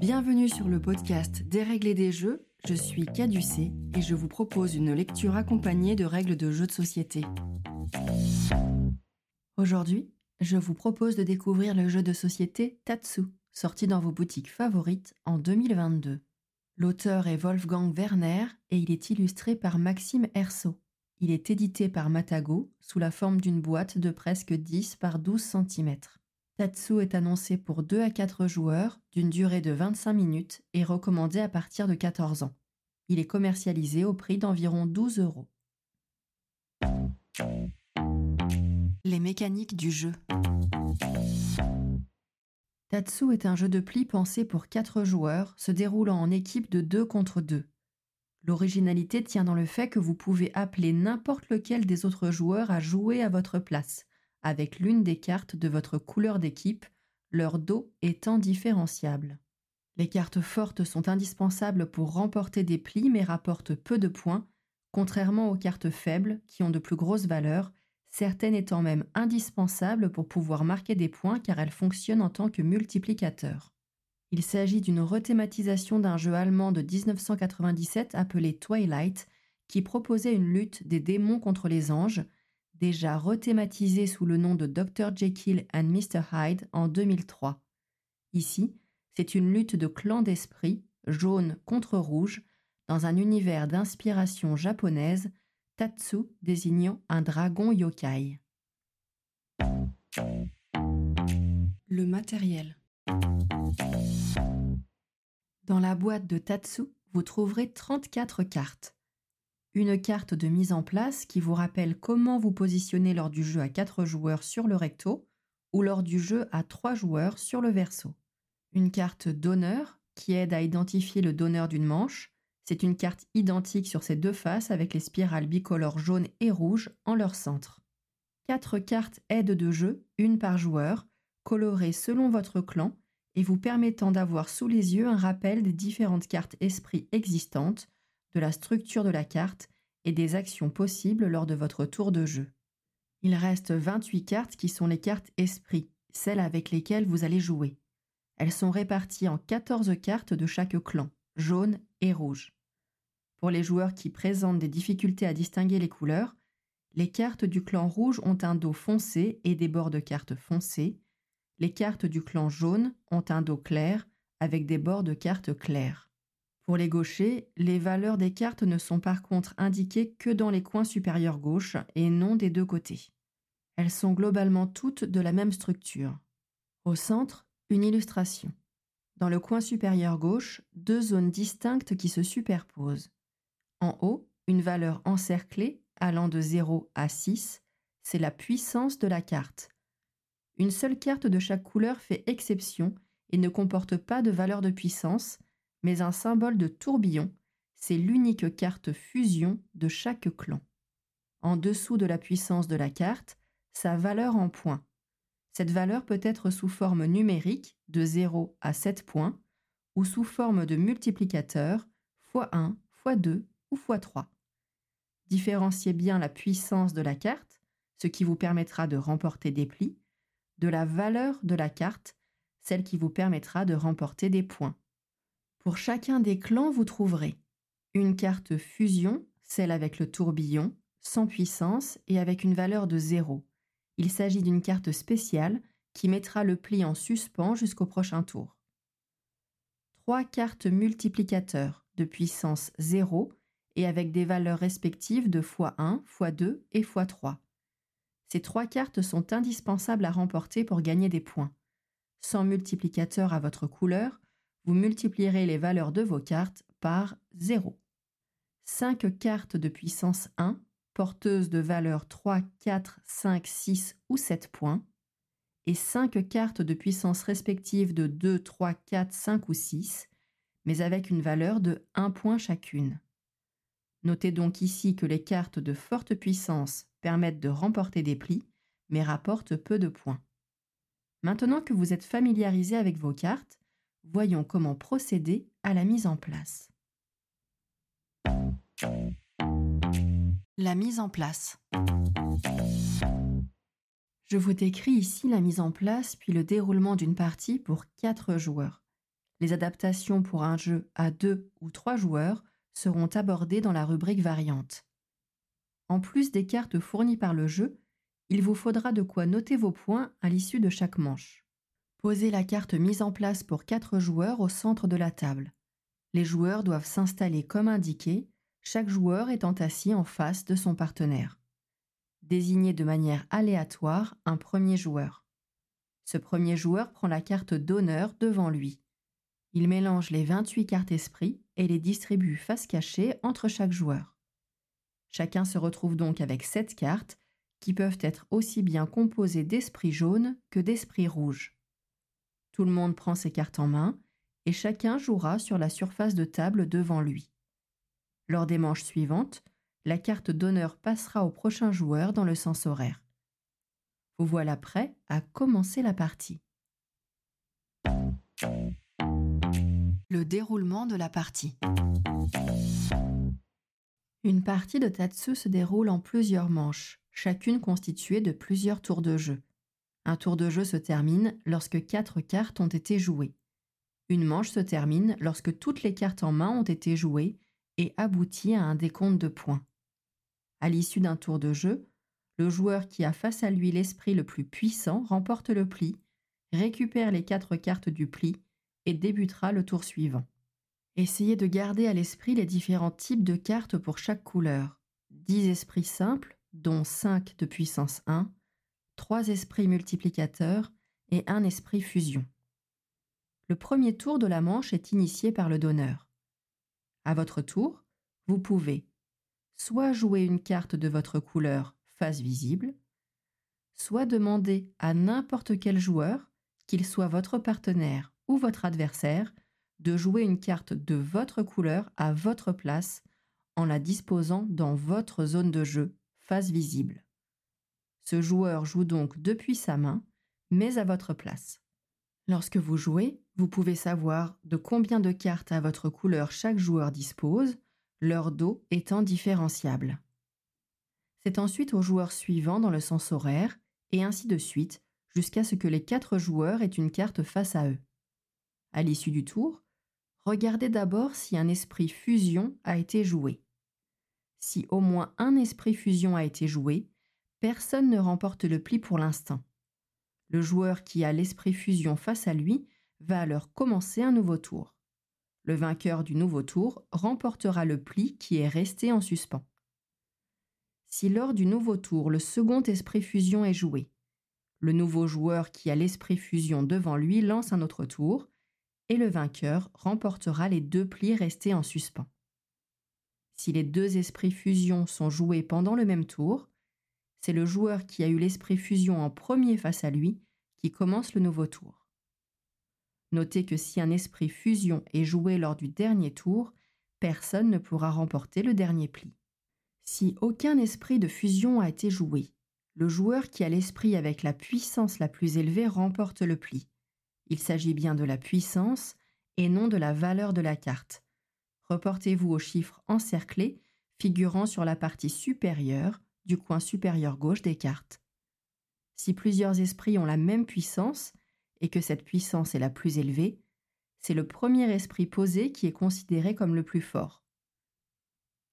Bienvenue sur le podcast et des jeux. Je suis Caducé et je vous propose une lecture accompagnée de règles de jeux de société. Aujourd'hui, je vous propose de découvrir le jeu de société Tatsu, sorti dans vos boutiques favorites en 2022. L'auteur est Wolfgang Werner et il est illustré par Maxime Herso. Il est édité par Matago sous la forme d'une boîte de presque 10 par 12 cm. Tatsu est annoncé pour 2 à 4 joueurs d'une durée de 25 minutes et recommandé à partir de 14 ans. Il est commercialisé au prix d'environ 12 euros. Les mécaniques du jeu. Tatsu est un jeu de pli pensé pour 4 joueurs se déroulant en équipe de 2 contre 2. L'originalité tient dans le fait que vous pouvez appeler n'importe lequel des autres joueurs à jouer à votre place, avec l'une des cartes de votre couleur d'équipe, leur dos étant différenciable. Les cartes fortes sont indispensables pour remporter des plis mais rapportent peu de points, contrairement aux cartes faibles qui ont de plus grosses valeurs, certaines étant même indispensables pour pouvoir marquer des points car elles fonctionnent en tant que multiplicateurs. Il s'agit d'une rethématisation d'un jeu allemand de 1997 appelé Twilight, qui proposait une lutte des démons contre les anges, déjà rethématisé sous le nom de Dr. Jekyll and Mr. Hyde en 2003. Ici, c'est une lutte de clans d'esprit, jaune contre rouge, dans un univers d'inspiration japonaise, Tatsu désignant un dragon yokai. Le matériel. Dans la boîte de Tatsu, vous trouverez 34 cartes une carte de mise en place qui vous rappelle comment vous positionnez lors du jeu à 4 joueurs sur le recto ou lors du jeu à 3 joueurs sur le verso. Une carte donneur qui aide à identifier le donneur d'une manche. C'est une carte identique sur ses deux faces avec les spirales bicolores jaune et rouge en leur centre. Quatre cartes aide de jeu, une par joueur, colorées selon votre clan et vous permettant d'avoir sous les yeux un rappel des différentes cartes esprit existantes de la structure de la carte et des actions possibles lors de votre tour de jeu. Il reste 28 cartes qui sont les cartes esprit, celles avec lesquelles vous allez jouer. Elles sont réparties en 14 cartes de chaque clan, jaune et rouge. Pour les joueurs qui présentent des difficultés à distinguer les couleurs, les cartes du clan rouge ont un dos foncé et des bords de cartes foncés. Les cartes du clan jaune ont un dos clair avec des bords de cartes clairs. Pour les gauchers, les valeurs des cartes ne sont par contre indiquées que dans les coins supérieurs gauche et non des deux côtés. Elles sont globalement toutes de la même structure. Au centre, une illustration. Dans le coin supérieur gauche, deux zones distinctes qui se superposent. En haut, une valeur encerclée allant de 0 à 6, c'est la puissance de la carte. Une seule carte de chaque couleur fait exception et ne comporte pas de valeur de puissance, mais un symbole de tourbillon, c'est l'unique carte fusion de chaque clan. En dessous de la puissance de la carte, sa valeur en points. Cette valeur peut être sous forme numérique de 0 à 7 points ou sous forme de multiplicateur x1, x2 ou x3. Différenciez bien la puissance de la carte, ce qui vous permettra de remporter des plis, de la valeur de la carte, celle qui vous permettra de remporter des points. Pour chacun des clans, vous trouverez une carte fusion, celle avec le tourbillon, sans puissance et avec une valeur de 0. Il s'agit d'une carte spéciale qui mettra le pli en suspens jusqu'au prochain tour. Trois cartes multiplicateurs de puissance 0 et avec des valeurs respectives de x1, x2 et x3. Ces trois cartes sont indispensables à remporter pour gagner des points. Sans multiplicateur à votre couleur, vous multiplierez les valeurs de vos cartes par 0. 5 cartes de puissance 1, porteuses de valeurs 3, 4, 5, 6 ou 7 points, et 5 cartes de puissance respective de 2, 3, 4, 5 ou 6, mais avec une valeur de 1 point chacune. Notez donc ici que les cartes de forte puissance permettent de remporter des plis, mais rapportent peu de points. Maintenant que vous êtes familiarisé avec vos cartes, voyons comment procéder à la mise en place. La mise en place. Je vous décris ici la mise en place puis le déroulement d'une partie pour quatre joueurs. Les adaptations pour un jeu à deux ou trois joueurs seront abordées dans la rubrique variante. En plus des cartes fournies par le jeu, il vous faudra de quoi noter vos points à l'issue de chaque manche. Posez la carte mise en place pour quatre joueurs au centre de la table. Les joueurs doivent s'installer comme indiqué, chaque joueur étant assis en face de son partenaire. Désignez de manière aléatoire un premier joueur. Ce premier joueur prend la carte d'honneur devant lui. Il mélange les 28 cartes esprit et les distribue face cachée entre chaque joueur. Chacun se retrouve donc avec 7 cartes qui peuvent être aussi bien composées d'esprits jaunes que d'esprits rouges. Tout le monde prend ses cartes en main et chacun jouera sur la surface de table devant lui. Lors des manches suivantes, la carte d'honneur passera au prochain joueur dans le sens horaire. Vous voilà prêt à commencer la partie. Le déroulement de la partie. Une partie de Tatsu se déroule en plusieurs manches, chacune constituée de plusieurs tours de jeu. Un tour de jeu se termine lorsque quatre cartes ont été jouées. Une manche se termine lorsque toutes les cartes en main ont été jouées et aboutit à un décompte de points. À l'issue d'un tour de jeu, le joueur qui a face à lui l'esprit le plus puissant remporte le pli, récupère les quatre cartes du pli et débutera le tour suivant. Essayez de garder à l'esprit les différents types de cartes pour chaque couleur. 10 esprits simples, dont 5 de puissance 1, 3 esprits multiplicateurs et un esprit fusion. Le premier tour de la manche est initié par le donneur. À votre tour, vous pouvez soit jouer une carte de votre couleur face visible, soit demander à n'importe quel joueur, qu'il soit votre partenaire ou votre adversaire, de jouer une carte de votre couleur à votre place en la disposant dans votre zone de jeu, face visible. Ce joueur joue donc depuis sa main, mais à votre place. Lorsque vous jouez, vous pouvez savoir de combien de cartes à votre couleur chaque joueur dispose, leur dos étant différenciable. C'est ensuite au joueur suivant dans le sens horaire, et ainsi de suite, jusqu'à ce que les quatre joueurs aient une carte face à eux. À l'issue du tour, regardez d'abord si un esprit fusion a été joué. Si au moins un esprit fusion a été joué, personne ne remporte le pli pour l'instant. Le joueur qui a l'esprit fusion face à lui va alors commencer un nouveau tour. Le vainqueur du nouveau tour remportera le pli qui est resté en suspens. Si lors du nouveau tour le second esprit fusion est joué, le nouveau joueur qui a l'esprit fusion devant lui lance un autre tour, et le vainqueur remportera les deux plis restés en suspens. Si les deux esprits fusion sont joués pendant le même tour, c'est le joueur qui a eu l'esprit fusion en premier face à lui qui commence le nouveau tour. Notez que si un esprit fusion est joué lors du dernier tour, personne ne pourra remporter le dernier pli. Si aucun esprit de fusion a été joué, le joueur qui a l'esprit avec la puissance la plus élevée remporte le pli. Il s'agit bien de la puissance et non de la valeur de la carte. Reportez-vous au chiffre encerclé figurant sur la partie supérieure du coin supérieur gauche des cartes. Si plusieurs esprits ont la même puissance et que cette puissance est la plus élevée, c'est le premier esprit posé qui est considéré comme le plus fort.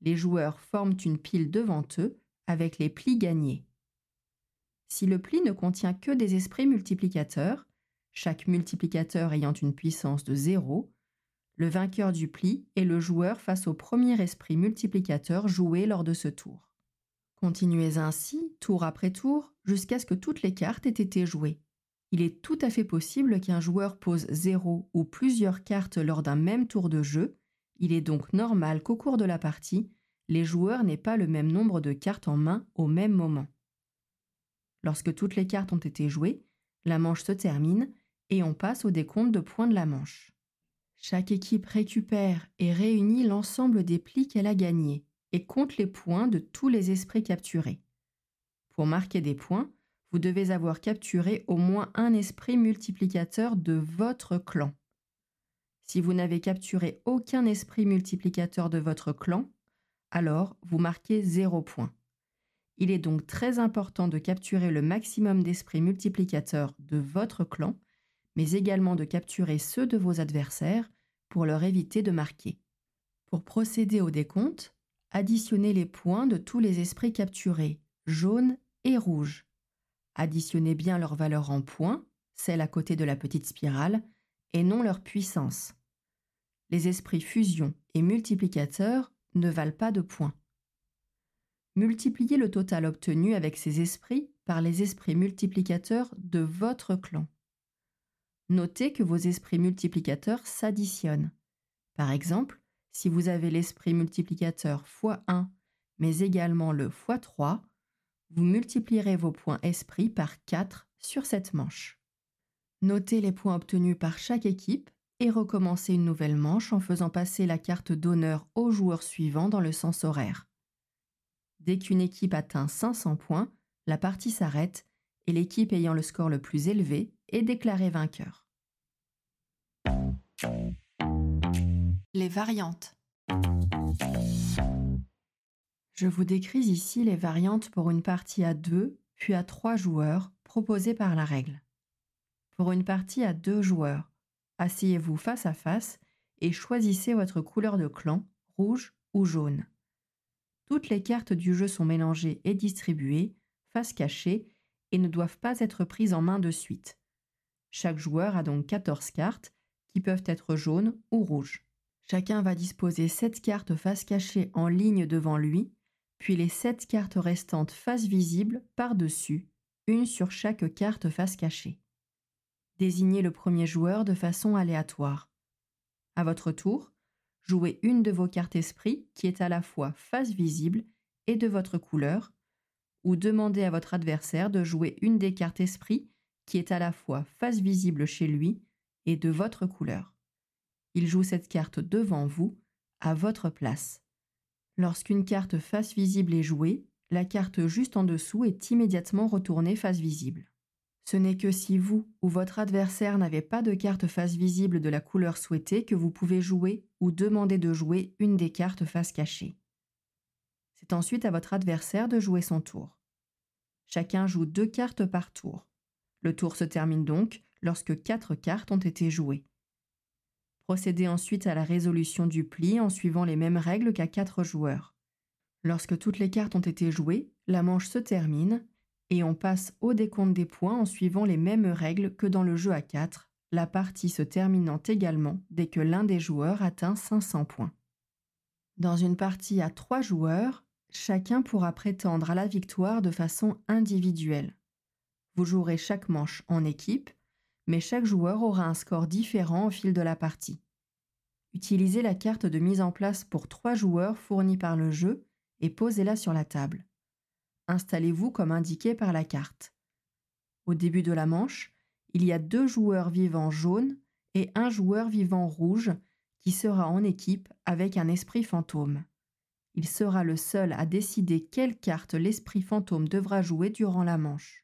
Les joueurs forment une pile devant eux avec les plis gagnés. Si le pli ne contient que des esprits multiplicateurs, chaque multiplicateur ayant une puissance de 0, le vainqueur du pli est le joueur face au premier esprit multiplicateur joué lors de ce tour. Continuez ainsi, tour après tour, jusqu'à ce que toutes les cartes aient été jouées. Il est tout à fait possible qu'un joueur pose 0 ou plusieurs cartes lors d'un même tour de jeu, il est donc normal qu'au cours de la partie, les joueurs n'aient pas le même nombre de cartes en main au même moment. Lorsque toutes les cartes ont été jouées, la manche se termine et on passe au décompte de points de la manche. Chaque équipe récupère et réunit l'ensemble des plis qu'elle a gagnés et compte les points de tous les esprits capturés. Pour marquer des points, vous devez avoir capturé au moins un esprit multiplicateur de votre clan. Si vous n'avez capturé aucun esprit multiplicateur de votre clan, alors vous marquez 0 points. Il est donc très important de capturer le maximum d'esprits multiplicateurs de votre clan mais également de capturer ceux de vos adversaires pour leur éviter de marquer. Pour procéder au décompte, additionnez les points de tous les esprits capturés, jaunes et rouges. Additionnez bien leur valeur en points, celle à côté de la petite spirale, et non leur puissance. Les esprits fusion et multiplicateurs ne valent pas de points. Multipliez le total obtenu avec ces esprits par les esprits multiplicateurs de votre clan. Notez que vos esprits multiplicateurs s'additionnent. Par exemple, si vous avez l'esprit multiplicateur x1, mais également le x3, vous multiplierez vos points esprit par 4 sur cette manche. Notez les points obtenus par chaque équipe et recommencez une nouvelle manche en faisant passer la carte d'honneur au joueur suivant dans le sens horaire. Dès qu'une équipe atteint 500 points, la partie s'arrête et l'équipe ayant le score le plus élevé est déclarée vainqueur. Les variantes. Je vous décris ici les variantes pour une partie à 2 puis à 3 joueurs proposées par la règle. Pour une partie à 2 joueurs, asseyez-vous face à face et choisissez votre couleur de clan, rouge ou jaune. Toutes les cartes du jeu sont mélangées et distribuées, face cachée, et ne doivent pas être prises en main de suite. Chaque joueur a donc 14 cartes, qui peuvent être jaunes ou rouges. Chacun va disposer 7 cartes face cachée en ligne devant lui, puis les 7 cartes restantes face visible par-dessus, une sur chaque carte face cachée. Désignez le premier joueur de façon aléatoire. À votre tour, jouez une de vos cartes esprit qui est à la fois face visible et de votre couleur, ou demandez à votre adversaire de jouer une des cartes esprit qui est à la fois face visible chez lui et de votre couleur. Il joue cette carte devant vous, à votre place. Lorsqu'une carte face visible est jouée, la carte juste en dessous est immédiatement retournée face visible. Ce n'est que si vous ou votre adversaire n'avez pas de carte face visible de la couleur souhaitée que vous pouvez jouer ou demander de jouer une des cartes face cachée. C'est ensuite à votre adversaire de jouer son tour. Chacun joue deux cartes par tour. Le tour se termine donc lorsque quatre cartes ont été jouées. Procédez ensuite à la résolution du pli en suivant les mêmes règles qu'à quatre joueurs. Lorsque toutes les cartes ont été jouées, la manche se termine et on passe au décompte des points en suivant les mêmes règles que dans le jeu à 4, la partie se terminant également dès que l'un des joueurs atteint 500 points. Dans une partie à 3 joueurs, chacun pourra prétendre à la victoire de façon individuelle. Vous jouerez chaque manche en équipe, mais chaque joueur aura un score différent au fil de la partie. Utilisez la carte de mise en place pour 3 joueurs fournie par le jeu et posez-la sur la table installez-vous comme indiqué par la carte. Au début de la manche, il y a deux joueurs vivants jaunes et un joueur vivant rouge qui sera en équipe avec un esprit fantôme. Il sera le seul à décider quelle carte l'esprit fantôme devra jouer durant la manche.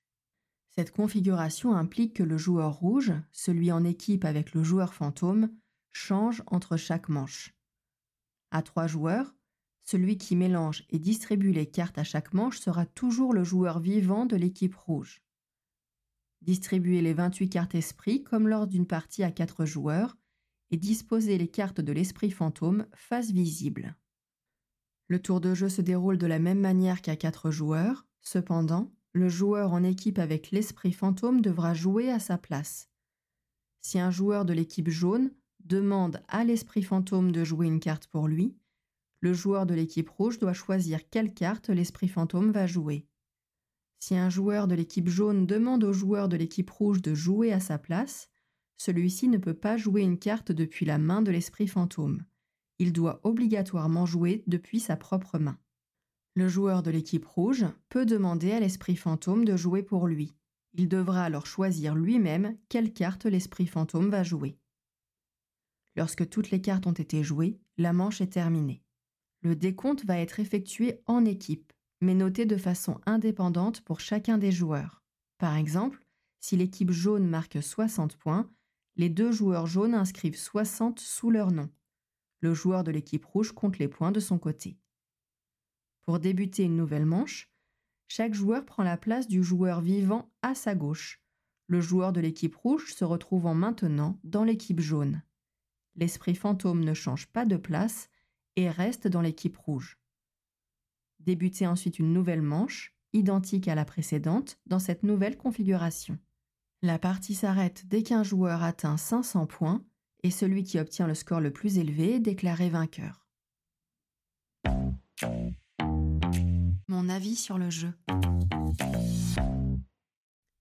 Cette configuration implique que le joueur rouge, celui en équipe avec le joueur fantôme, change entre chaque manche. À trois joueurs, celui qui mélange et distribue les cartes à chaque manche sera toujours le joueur vivant de l'équipe rouge. Distribuez les 28 cartes esprit comme lors d'une partie à 4 joueurs et disposez les cartes de l'esprit fantôme face visible. Le tour de jeu se déroule de la même manière qu'à 4 joueurs, cependant, le joueur en équipe avec l'esprit fantôme devra jouer à sa place. Si un joueur de l'équipe jaune demande à l'esprit fantôme de jouer une carte pour lui, le joueur de l'équipe rouge doit choisir quelle carte l'esprit fantôme va jouer. Si un joueur de l'équipe jaune demande au joueur de l'équipe rouge de jouer à sa place, celui-ci ne peut pas jouer une carte depuis la main de l'esprit fantôme. Il doit obligatoirement jouer depuis sa propre main. Le joueur de l'équipe rouge peut demander à l'esprit fantôme de jouer pour lui. Il devra alors choisir lui-même quelle carte l'esprit fantôme va jouer. Lorsque toutes les cartes ont été jouées, la manche est terminée. Le décompte va être effectué en équipe, mais noté de façon indépendante pour chacun des joueurs. Par exemple, si l'équipe jaune marque 60 points, les deux joueurs jaunes inscrivent 60 sous leur nom. Le joueur de l'équipe rouge compte les points de son côté. Pour débuter une nouvelle manche, chaque joueur prend la place du joueur vivant à sa gauche. Le joueur de l'équipe rouge se retrouvant maintenant dans l'équipe jaune. L'esprit fantôme ne change pas de place et reste dans l'équipe rouge. Débutez ensuite une nouvelle manche, identique à la précédente, dans cette nouvelle configuration. La partie s'arrête dès qu'un joueur atteint 500 points et celui qui obtient le score le plus élevé est déclaré vainqueur. Mon avis sur le jeu.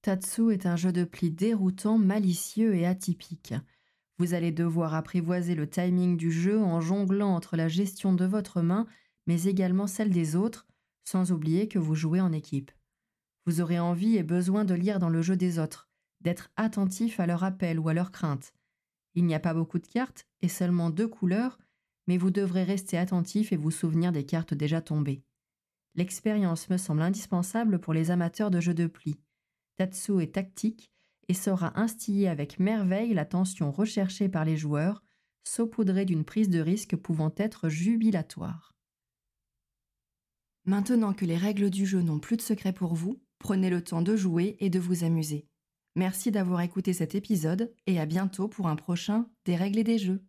Tatsu est un jeu de pli déroutant, malicieux et atypique. Vous allez devoir apprivoiser le timing du jeu en jonglant entre la gestion de votre main, mais également celle des autres, sans oublier que vous jouez en équipe. Vous aurez envie et besoin de lire dans le jeu des autres, d'être attentif à leur appel ou à leurs craintes. Il n'y a pas beaucoup de cartes et seulement deux couleurs, mais vous devrez rester attentif et vous souvenir des cartes déjà tombées. L'expérience me semble indispensable pour les amateurs de jeux de pli. Tatsu est tactique et saura instiller avec merveille la tension recherchée par les joueurs, saupoudrée d'une prise de risque pouvant être jubilatoire. Maintenant que les règles du jeu n'ont plus de secret pour vous, prenez le temps de jouer et de vous amuser. Merci d'avoir écouté cet épisode et à bientôt pour un prochain Des règles et des jeux.